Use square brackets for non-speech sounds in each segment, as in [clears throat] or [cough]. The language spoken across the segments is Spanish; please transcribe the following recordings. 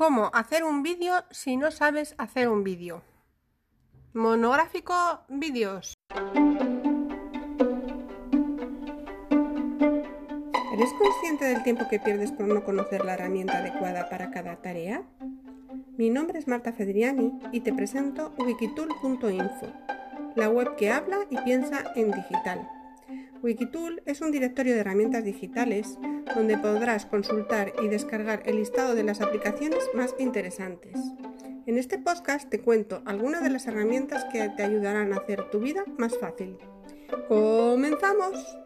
¿Cómo hacer un vídeo si no sabes hacer un vídeo? Monográfico vídeos. ¿Eres consciente del tiempo que pierdes por no conocer la herramienta adecuada para cada tarea? Mi nombre es Marta Fedriani y te presento wikitool.info, la web que habla y piensa en digital. Wikitool es un directorio de herramientas digitales donde podrás consultar y descargar el listado de las aplicaciones más interesantes. En este podcast te cuento algunas de las herramientas que te ayudarán a hacer tu vida más fácil. ¡Comenzamos!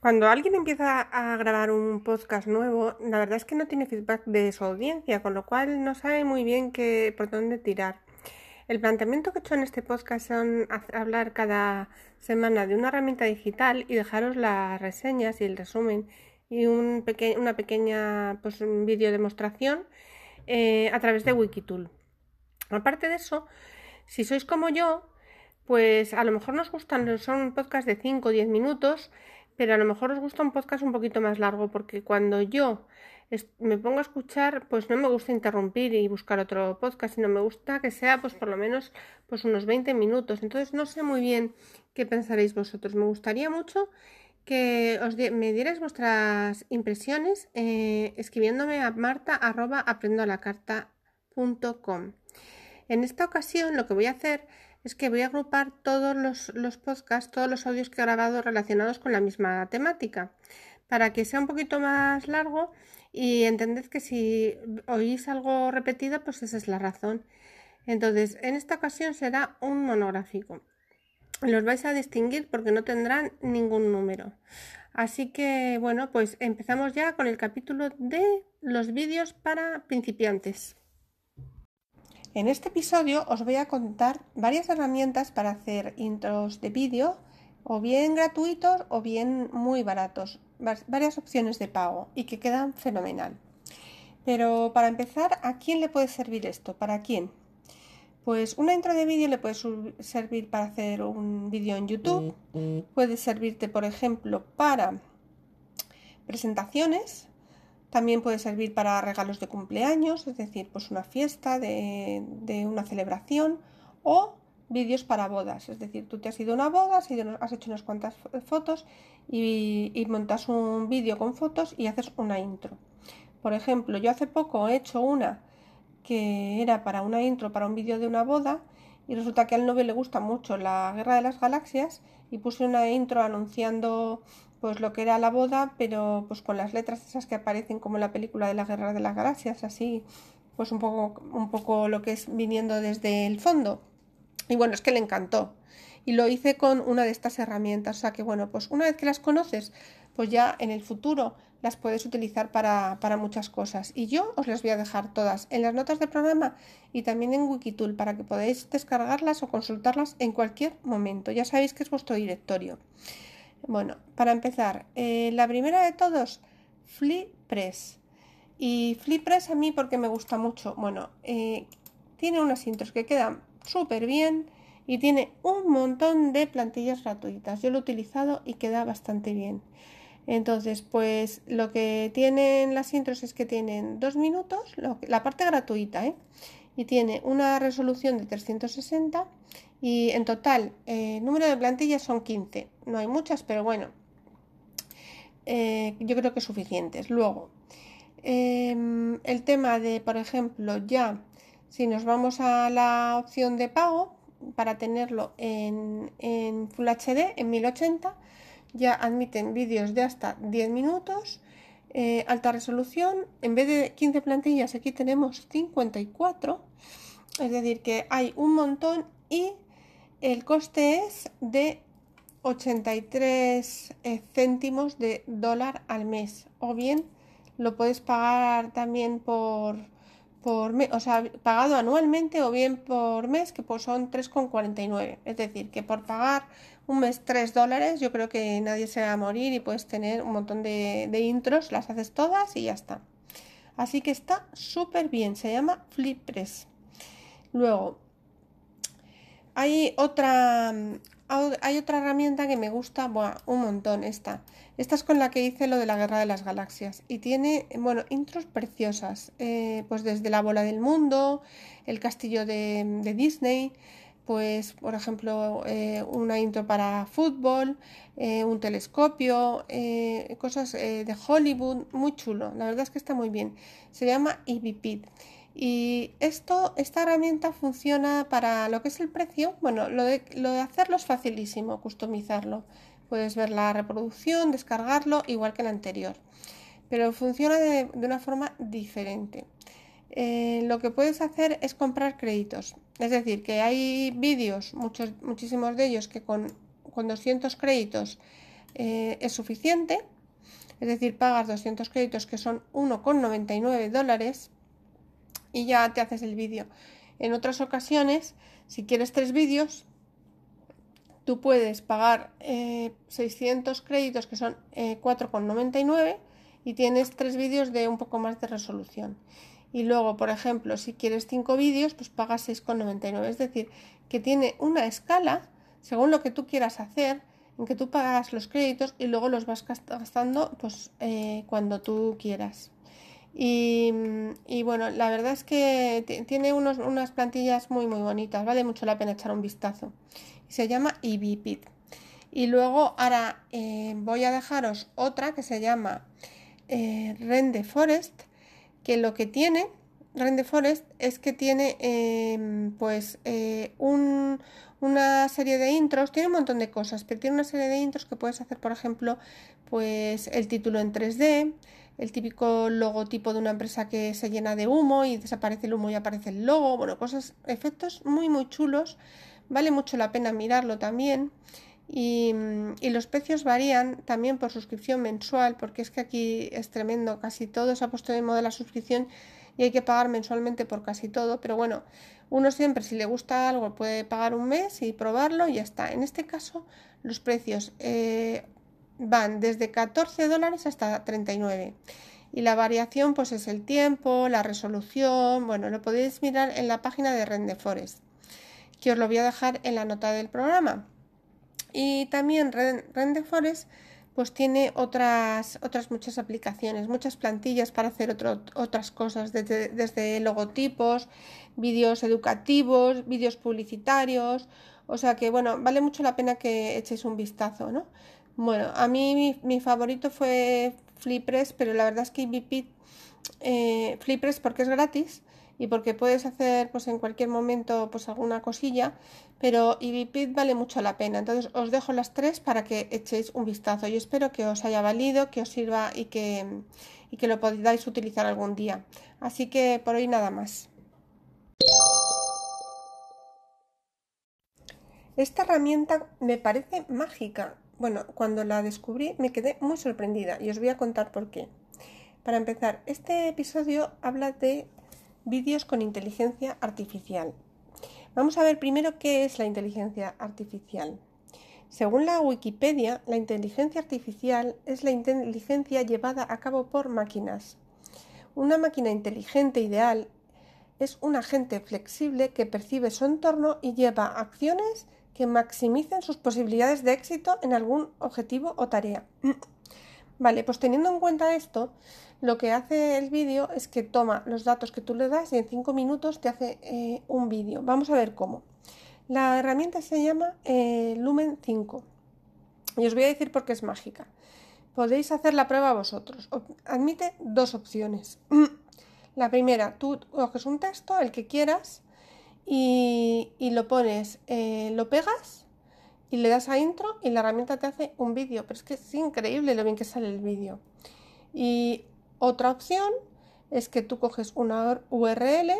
Cuando alguien empieza a grabar un podcast nuevo, la verdad es que no tiene feedback de su audiencia, con lo cual no sabe muy bien qué, por dónde tirar. El planteamiento que he hecho en este podcast son hablar cada semana de una herramienta digital y dejaros las reseñas y el resumen y un una pequeña pues, vídeo demostración eh, a través de Wikitool. Aparte de eso, si sois como yo, pues a lo mejor nos gustan, son un podcast de 5 o 10 minutos, pero a lo mejor os gusta un podcast un poquito más largo, porque cuando yo me pongo a escuchar, pues no me gusta interrumpir y buscar otro podcast, sino me gusta que sea pues por lo menos pues unos 20 minutos. Entonces no sé muy bien qué pensaréis vosotros. Me gustaría mucho que os me dierais vuestras impresiones eh, escribiéndome a marta En esta ocasión lo que voy a hacer es que voy a agrupar todos los, los podcasts, todos los audios que he grabado relacionados con la misma temática, para que sea un poquito más largo y entended que si oís algo repetido, pues esa es la razón. Entonces, en esta ocasión será un monográfico. Los vais a distinguir porque no tendrán ningún número. Así que, bueno, pues empezamos ya con el capítulo de los vídeos para principiantes. En este episodio os voy a contar varias herramientas para hacer intros de vídeo, o bien gratuitos o bien muy baratos varias opciones de pago y que quedan fenomenal. Pero para empezar, ¿a quién le puede servir esto? ¿Para quién? Pues una intro de vídeo le puede servir para hacer un vídeo en YouTube, puede servirte, por ejemplo, para presentaciones, también puede servir para regalos de cumpleaños, es decir, pues una fiesta de, de una celebración o vídeos para bodas, es decir, tú te has ido a una boda, has, hecho unas cuantas fotos y, montas un vídeo con fotos y haces una intro. Por ejemplo, yo hace poco he hecho una que era para una intro para un vídeo de una boda y resulta que al novio le gusta mucho la Guerra de las Galaxias y puse una intro anunciando pues lo que era la boda, pero pues con las letras esas que aparecen como en la película de la Guerra de las Galaxias, así pues un poco, un poco lo que es viniendo desde el fondo. Y bueno, es que le encantó. Y lo hice con una de estas herramientas. O sea que bueno, pues una vez que las conoces, pues ya en el futuro las puedes utilizar para, muchas cosas. Y yo os las voy a dejar todas en las notas del programa y también en Wikitool para que podáis descargarlas o consultarlas en cualquier momento. Ya sabéis que es vuestro directorio. Bueno, para empezar, eh, la primera de todos, FliPress. Y FliPress a mí porque me gusta mucho. Bueno, eh, tiene unas intros que quedan súper bien y tiene un montón de plantillas gratuitas. Yo lo he utilizado y queda bastante bien. Entonces, pues lo que tienen las intros es que tienen dos minutos, la parte gratuita, ¿eh? y tiene una resolución de 360 y en total el eh, número de plantillas son 15. No hay muchas, pero bueno, eh, yo creo que suficientes. Luego, em, el tema de, por ejemplo, ya si nos vamos a la opción de pago, para tenerlo en, Full HD, en 1080, ya admiten vídeos de hasta 10 minutos, eh, alta resolución. En vez de 15 plantillas, aquí tenemos 54. Es decir, que hay un montón y el coste es de 83 eh, céntimos de dólar al mes. O bien lo puedes pagar también por por o sea, pagado anualmente o bien por mes, que pues son 3,49. Es decir, que por pagar un mes 3 dólares, yo creo que nadie se va a morir y puedes tener un montón de, intros, las haces todas y ya está. Así que está súper bien, se llama FlipPress. Luego, hay otra, hay otra herramienta que me gusta un montón, esta. Esta es con la que hice lo de la Guerra de las Galaxias y tiene, bueno, intros preciosas, eh, pues desde la bola del mundo, el castillo de, Disney, pues por ejemplo eh, una intro para fútbol, eh, un telescopio, cosas de Hollywood, muy chulo, la verdad es que está muy bien. Se llama EVP. Y esto, esta herramienta funciona para lo que es el precio. Bueno, lo de, lo de hacerlo es facilísimo, customizarlo. Puedes ver la reproducción, descargarlo, igual que el anterior. Pero funciona de, una forma diferente. Eh, lo que puedes hacer es comprar créditos. Es decir, que hay vídeos, muchos, muchísimos de ellos, que con, con 200 créditos eh, es suficiente. Es decir, pagas 200 créditos que son 1,99 dólares y ya te haces el vídeo. En otras ocasiones, si quieres tres vídeos, tú puedes pagar 600 eh, créditos que son 4,99 eh, y tienes tres vídeos de un poco más de resolución. Y luego, por ejemplo, si quieres cinco vídeos, pues pagas 6,99. Es decir, que tiene una escala según lo que tú quieras hacer, en que tú pagas los créditos y luego los vas gastando pues, eh, cuando tú quieras. Y, bueno, la verdad es que tiene unos, unas plantillas muy muy bonitas, vale mucho la pena echar un vistazo. Se llama EVPit. Y luego ahora eh, voy a dejaros otra que se llama eh, Rende Forest, que lo que tiene Rende Forest es que tiene em, pues eh, una serie de intros, tiene un montón de cosas, pero tiene una serie de intros que puedes hacer, por ejemplo, pues el título en 3D, el típico logotipo de una empresa que se llena de humo y desaparece el humo y aparece el logo, bueno, cosas, efectos muy muy chulos, vale mucho la pena mirarlo también. Y, y, los precios varían también por suscripción mensual, porque es que aquí es tremendo, casi todo se ha puesto de moda la suscripción y hay que pagar mensualmente por casi todo, pero bueno, uno siempre si le gusta algo puede pagar un mes y probarlo y ya está. En este caso los precios eh, van desde 14 dólares hasta 39. Y la variación pues es el tiempo, la resolución, bueno, lo podéis mirar en la página de Rendeforest, que os lo voy a dejar en la nota del programa. Y también Rendeforest pues tiene otras, otras muchas aplicaciones, muchas plantillas para hacer otras cosas, desde, desde logotipos, vídeos educativos, vídeos publicitarios, o sea que bueno, vale mucho la pena que echéis un vistazo, ¿no? Bueno, a mí mi, favorito fue Flipress, pero la verdad es que IBP, eh, porque es gratis y porque puedes hacer pues en cualquier momento pues alguna cosilla, pero IBP vale mucho la pena. Entonces os dejo las tres para que echéis un vistazo. Yo espero que os haya valido, que os sirva y que, y que lo podáis utilizar algún día. Así que por hoy nada más. Esta herramienta me parece mágica bueno, cuando la descubrí me quedé muy sorprendida y os voy a contar por qué. Para empezar, este episodio habla de vídeos con inteligencia artificial. Vamos a ver primero qué es la inteligencia artificial. Según la Wikipedia, la inteligencia artificial es la inteligencia llevada a cabo por máquinas. Una máquina inteligente ideal es un agente flexible que percibe su entorno y lleva acciones que maximicen sus posibilidades de éxito en algún objetivo o tarea. [clears throat] Vale, pues teniendo en cuenta esto, lo que hace el vídeo es que toma los datos que tú le das y en 5 minutos te hace eh, un vídeo. Vamos a ver cómo. La herramienta se llama eh, Lumen 5 y os voy a decir por qué es mágica. Podéis hacer la prueba vosotros. Admite dos opciones. [clears throat] La primera, tú coges un texto, el que quieras, y, lo pones, eh, lo pegas y le das a intro y la herramienta te hace un vídeo. Pero es que es increíble lo bien que sale el vídeo. Y otra opción es que tú coges una URL,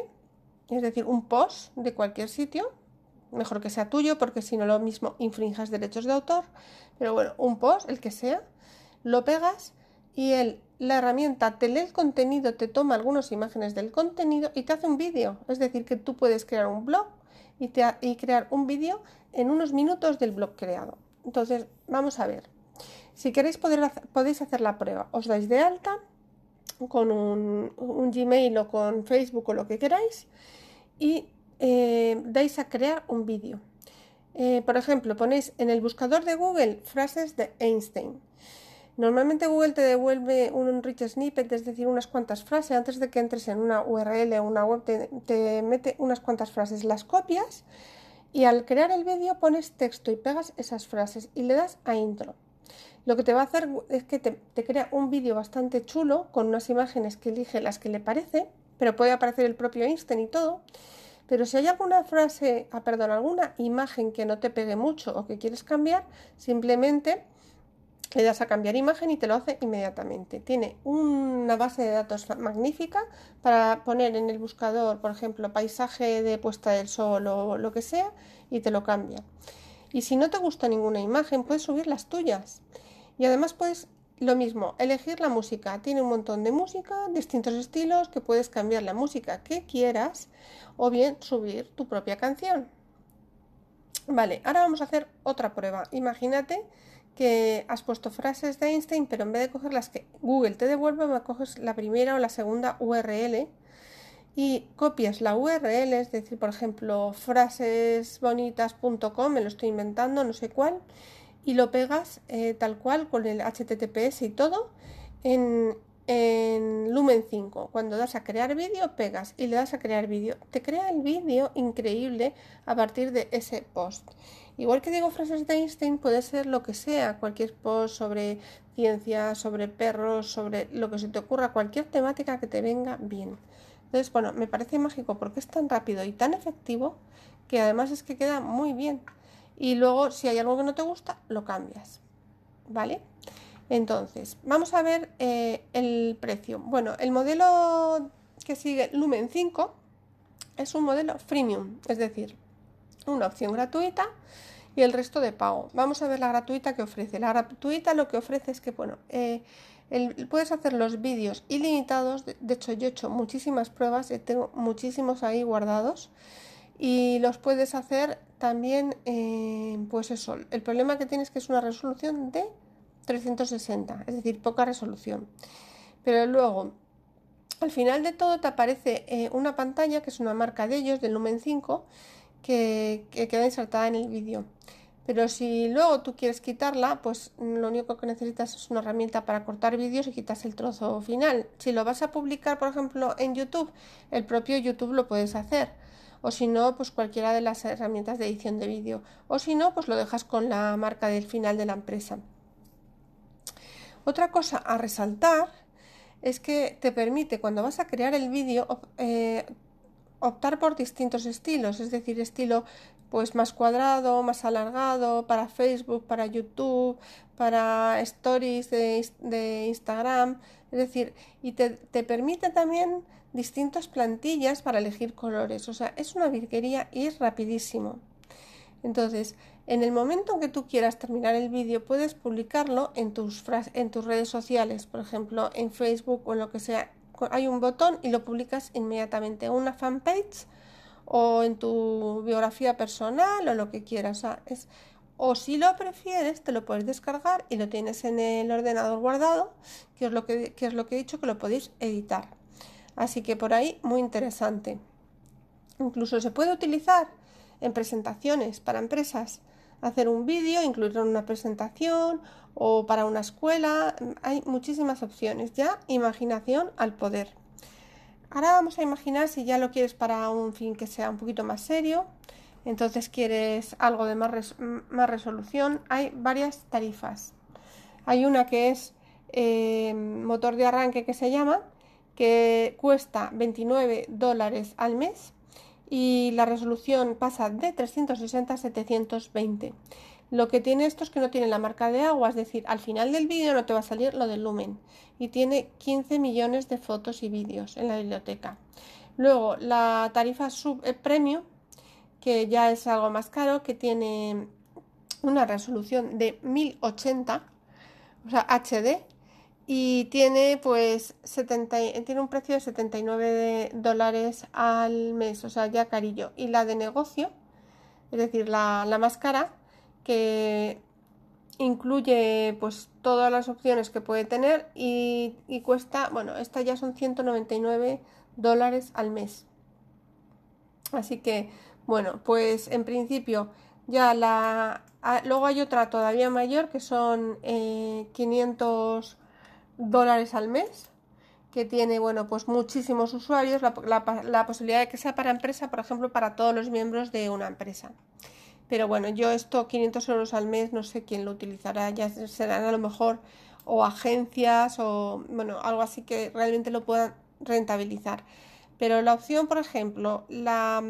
es decir, un post de cualquier sitio, mejor que sea tuyo porque si no lo mismo infrinjas derechos de autor, pero bueno, un post, el que sea, lo pegas y él, la herramienta te lee el contenido, te toma algunas imágenes del contenido y te hace un vídeo. Es decir, que tú puedes crear un blog y, crear un vídeo en unos minutos del blog creado. Entonces, vamos a ver. Si queréis poder podéis hacer la prueba. Os dais de alta con un, Gmail o con Facebook o lo que queráis y eh, dais a crear un vídeo. eh, por ejemplo, ponéis en el buscador de Google frases de Einstein. Normalmente Google te devuelve un rich snippet, es decir, unas cuantas frases. Antes de que entres en una URL o una web, te, te mete unas cuantas frases. Las copias y al crear el vídeo pones texto y pegas esas frases y le das a intro. Lo que te va a hacer es que te, te crea un vídeo bastante chulo con unas imágenes que elige las que le parece, pero puede aparecer el propio Einstein y todo. Pero si hay alguna frase, ah, perdón, alguna imagen que no te pegue mucho o que quieres cambiar, simplemente le das a cambiar imagen y te lo hace inmediatamente. Tiene una base de datos magnífica para poner en el buscador, por ejemplo, paisaje de puesta del sol o lo que sea y te lo cambia. Y si no te gusta ninguna imagen, puedes subir las tuyas. Y además puedes lo mismo, elegir la música. Tiene un montón de música, distintos estilos, que puedes cambiar la música que quieras o bien subir tu propia canción. Vale, ahora vamos a hacer otra prueba. Imagínate que has puesto frases de Einstein, pero en vez de coger las que Google te devuelve, me coges la primera o la segunda URL y copias la URL, es decir, por ejemplo, frasesbonitas.com, me lo estoy inventando, no sé cuál, y lo pegas eh, tal cual con el HTTPS y todo en, en Lumen 5. Cuando das a crear vídeo, pegas y le das a crear vídeo. Te crea el vídeo increíble a partir de ese post. Igual que digo frases de Einstein, puede ser lo que sea, cualquier post sobre ciencia, sobre perros, sobre lo que se te ocurra, cualquier temática que te venga bien. Entonces, bueno, me parece mágico porque es tan rápido y tan efectivo que además es que queda muy bien y luego si hay algo que no te gusta, lo cambias. ¿Vale? Entonces, vamos a ver eh, el precio. Bueno, el modelo que sigue Lumen 5 es un modelo freemium, es decir, una opción gratuita y el resto de pago. Vamos a ver la gratuita que ofrece. La gratuita lo que ofrece es que, bueno, eh, puedes hacer los vídeos ilimitados. De, hecho, yo he hecho muchísimas pruebas, y tengo muchísimos ahí guardados y los puedes hacer también, eh, pues eso, el problema que tienes es que es una resolución de 360, es decir, poca resolución. Pero luego, al final de todo te aparece eh, una pantalla que es una marca de ellos, del Lumen 5, que, que queda insertada en el vídeo. Pero si luego tú quieres quitarla, pues lo único que necesitas es una herramienta para cortar vídeos y quitas el trozo final. Si lo vas a publicar, por ejemplo, en YouTube, el propio YouTube lo puedes hacer o si no, pues cualquiera de las herramientas de edición de vídeo, o si no, pues lo dejas con la marca del final de la empresa. Otra cosa a resaltar es que te permite cuando vas a crear el vídeo eh, optar por distintos estilos, es decir, estilo pues más cuadrado, más alargado, para Facebook, para YouTube, para stories de, Instagram, es decir, y te, te permite también distintas plantillas para elegir colores. O sea, es una virguería y es rapidísimo. Entonces, en el momento en que tú quieras terminar el vídeo, puedes publicarlo en tus, en tus redes sociales, por ejemplo, en Facebook o en lo que sea. Hay un botón y lo publicas inmediatamente en una fanpage o en tu biografía personal o lo que quieras. O, es, o si lo prefieres, te lo puedes descargar y lo tienes en el ordenador guardado, que es lo que, que es lo que he dicho que lo podéis editar. Así que por ahí muy interesante. Incluso se puede utilizar en presentaciones para empresas, hacer un vídeo, incluirlo en una presentación o para una escuela. Hay muchísimas opciones. Ya imaginación al poder. Ahora vamos a imaginar si ya lo quieres para un fin que sea un poquito más serio. Entonces quieres algo de más, resolución. Hay varias tarifas. Hay una que es eh, motor de arranque que se llama, que cuesta 29 dólares al mes y la resolución pasa de 360 a 720. Lo que tiene esto es que no tiene la marca de agua, es decir, al final del vídeo no te va a salir lo del lumen y tiene 15 millones de fotos y vídeos en la biblioteca. Luego la tarifa sub eh, premium, que ya es algo más caro, que tiene una resolución de 1080, o sea, HD, y tiene pues 70, tiene un precio de 79 dólares al mes, o sea, ya carillo. Y la de negocio, es decir, la, la más cara, que incluye pues todas las opciones que puede tener y, cuesta, bueno, esta ya son 199 dólares al mes. Así que, bueno, pues en principio Ya la, luego hay otra todavía mayor que son 500 eh, dólares al mes que tiene, bueno, pues muchísimos usuarios, la, posibilidad de que sea para empresa, por ejemplo, para todos los miembros de una empresa. Pero bueno, yo esto 500 euros al mes, no sé quién lo utilizará, ya serán a lo mejor o agencias o, bueno, algo así que realmente lo puedan rentabilizar. Pero la opción, por ejemplo, la,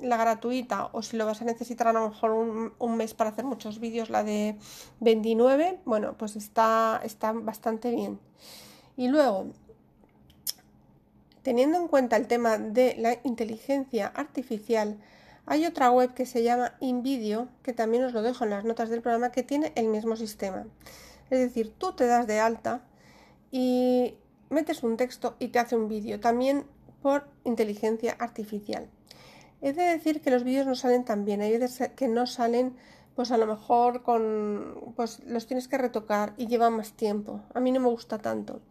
la, gratuita, o si lo vas a necesitar a lo mejor un, un, mes para hacer muchos vídeos, la de 29, bueno, pues está, está bastante bien. Y luego, teniendo en cuenta el tema de la inteligencia artificial, hay otra web que se llama InVideo, que también os lo dejo en las notas del programa, que tiene el mismo sistema. Es decir, tú te das de alta y metes un texto y te hace un vídeo. También por inteligencia artificial. Es de decir que los vídeos no salen tan bien, hay veces que no salen, pues a lo mejor con, pues los tienes que retocar y lleva más tiempo. A mí no me gusta tanto.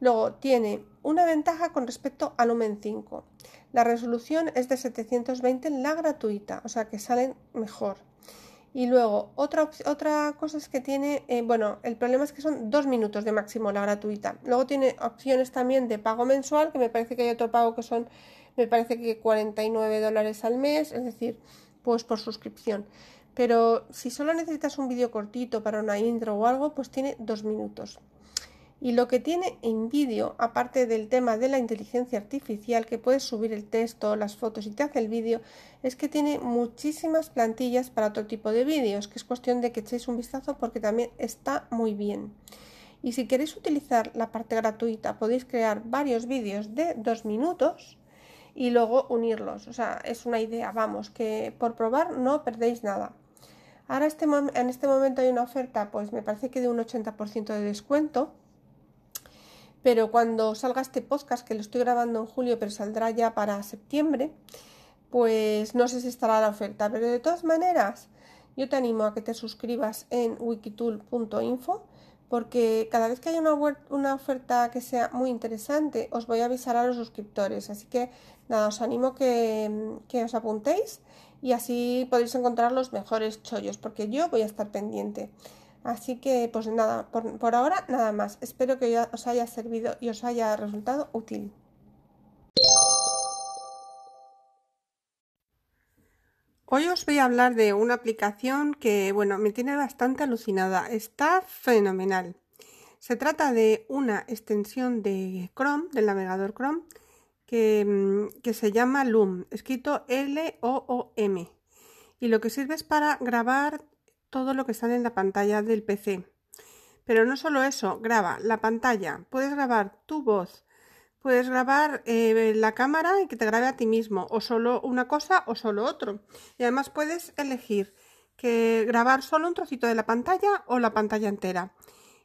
Luego tiene una ventaja con respecto al Lumen 5. La resolución es de 720 en la gratuita, o sea que salen mejor. Y luego, otra, otra cosa es que tiene, eh, bueno, el problema es que son dos minutos de máximo la gratuita. Luego tiene opciones también de pago mensual, que me parece que hay otro pago que son, me parece que 49 dólares al mes, es decir, pues por suscripción. Pero si solo necesitas un vídeo cortito para una intro o algo, pues tiene dos minutos. Y lo que tiene en vídeo, aparte del tema de la inteligencia artificial, que puedes subir el texto, las fotos y te hace el vídeo, es que tiene muchísimas plantillas para otro tipo de vídeos, que es cuestión de que echéis un vistazo porque también está muy bien. Y si queréis utilizar la parte gratuita, podéis crear varios vídeos de dos minutos y luego unirlos. O sea, es una idea, vamos, que por probar no perdéis nada. Ahora este en este momento hay una oferta, pues me parece que de un 80% de descuento pero cuando salga este podcast, que lo estoy grabando en julio, pero saldrá ya para septiembre, pues no sé si estará la oferta, pero de todas maneras, yo te animo a que te suscribas en wikitool.info porque cada vez que haya una, oferta que sea muy interesante, os voy a avisar a los suscriptores. Así que nada, os animo que, que os apuntéis y así podéis encontrar los mejores chollos, porque yo voy a estar pendiente. Así que, pues nada, por, ahora nada más. Espero que os haya servido y os haya resultado útil. Hoy os voy a hablar de una aplicación que, bueno, me tiene bastante alucinada. Está fenomenal. Se trata de una extensión de Chrome, del navegador Chrome, que, mm, que se llama Loom, escrito L-O-O-M. Y lo que sirve es para grabar todo lo que sale en la pantalla del PC. Pero no solo eso, graba la pantalla, puedes grabar tu voz, puedes grabar eh, la cámara y que te grabe a ti mismo, o solo una cosa o solo otro. Y además puedes elegir que grabar solo un trocito de la pantalla o la pantalla entera.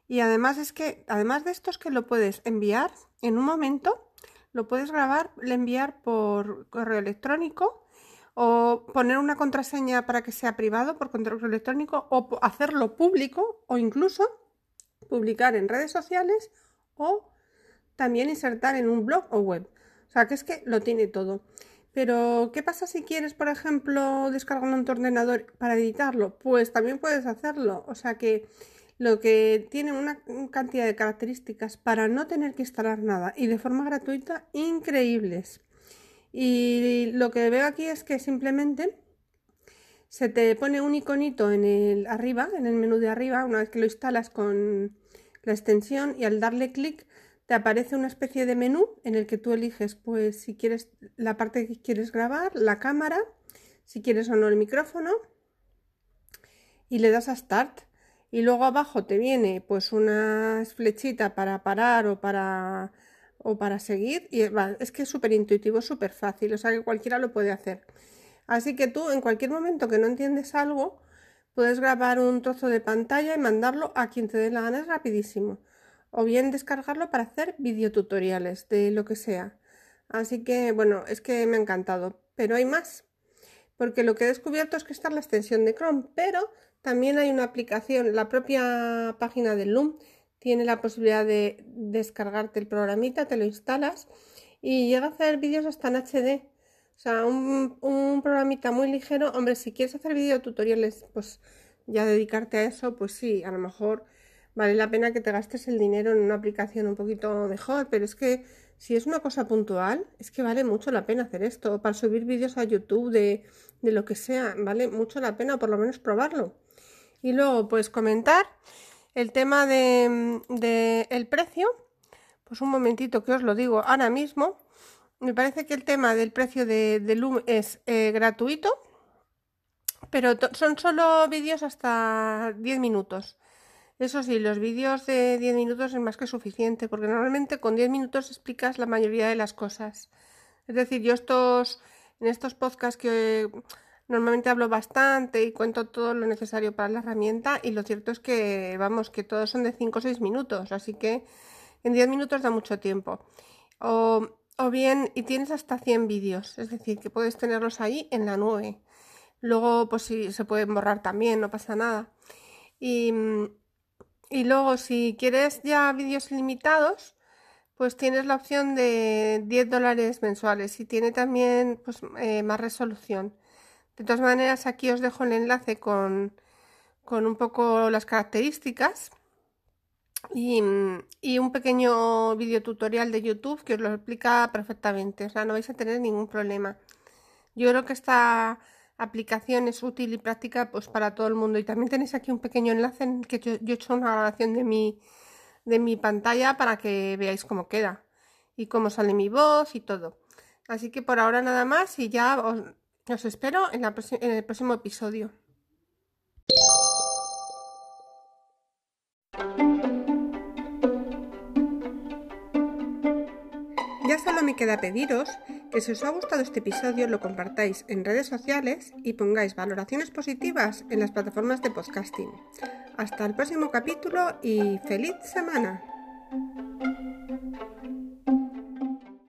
Y además es que, además de esto es que lo puedes enviar en un momento, lo puedes grabar, le enviar por correo electrónico o poner una contraseña para que sea privado por correo electrónico o hacerlo público o incluso publicar en redes sociales o también insertar en un blog o web. O sea, que es que lo tiene todo. Pero, ¿qué pasa si quieres, por ejemplo, descargarlo en tu ordenador para editarlo? Pues también puedes hacerlo. O sea que lo que tiene una cantidad de características para no tener que instalar nada y de forma gratuita increíbles. Y lo que veo aquí es que simplemente se te pone un iconito en el arriba, en el menú de arriba, una vez que lo instalas con la extensión y al darle clic te aparece una especie de menú en el que tú eliges pues si quieres la parte que quieres grabar, la cámara, si quieres o no el micrófono y le das a start. Y luego abajo te viene pues una flechita para parar o para o para seguir. Y es que es súper intuitivo, súper fácil, o sea que cualquiera lo puede hacer. Así que tú en cualquier momento que no entiendes algo, puedes grabar un trozo de pantalla y mandarlo a quien te dé la gana, es rapidísimo. O bien descargarlo para hacer videotutoriales de lo que sea. Así que bueno, es que me ha encantado. Pero hay más. Porque lo que he descubierto es que está la extensión de Chrome, pero también hay una aplicación, la propia página de Loom, tiene la posibilidad de descargarte el programita, te lo instalas y llega a hacer vídeos hasta en HD. O sea, un, programita muy ligero. Hombre, si quieres hacer videotutoriales, pues ya dedicarte a eso, pues sí, a lo mejor vale la pena que te gastes el dinero en una aplicación un poquito mejor, pero es que si es una cosa puntual, es que vale mucho la pena hacer esto. Para subir vídeos a YouTube de, de lo que sea, vale mucho la pena por lo menos probarlo. Y luego, pues comentar el tema de, de el precio. Pues un momentito que os lo digo ahora mismo. Me parece que el tema del precio de, de Loom es eh, gratuito, pero son solo vídeos hasta 10 minutos. Eso sí, los vídeos de 10 minutos es más que suficiente, porque normalmente con 10 minutos explicas la mayoría de las cosas. Es decir, yo estos, en estos podcasts que normalmente hablo bastante y cuento todo lo necesario para la herramienta, y lo cierto es que, vamos, que todos son de 5 o 6 minutos, así que en 10 minutos da mucho tiempo. O, bien, y tienes hasta 100 vídeos, es decir, que puedes tenerlos ahí en la nube. Luego, pues sí, se pueden borrar también, no pasa nada. Y, y luego, si quieres ya vídeos ilimitados, pues tienes la opción de 10 dólares mensuales y tiene también pues, eh, más resolución. De todas maneras, aquí os dejo el enlace con, con un poco las características y, y un pequeño video tutorial de YouTube que os lo explica perfectamente. O sea, no vais a tener ningún problema. Yo creo que esta aplicación es útil y práctica pues para todo el mundo. Y también tenéis aquí un pequeño enlace en que yo, he hecho una grabación de mi, de mi pantalla para que veáis cómo queda y cómo sale mi voz y todo. Así que por ahora nada más y ya os, os espero en, en el próximo episodio. Ya solo me queda pediros que si os ha gustado este episodio lo compartáis en redes sociales y pongáis valoraciones positivas en las plataformas de podcasting. Hasta el próximo capítulo y feliz semana.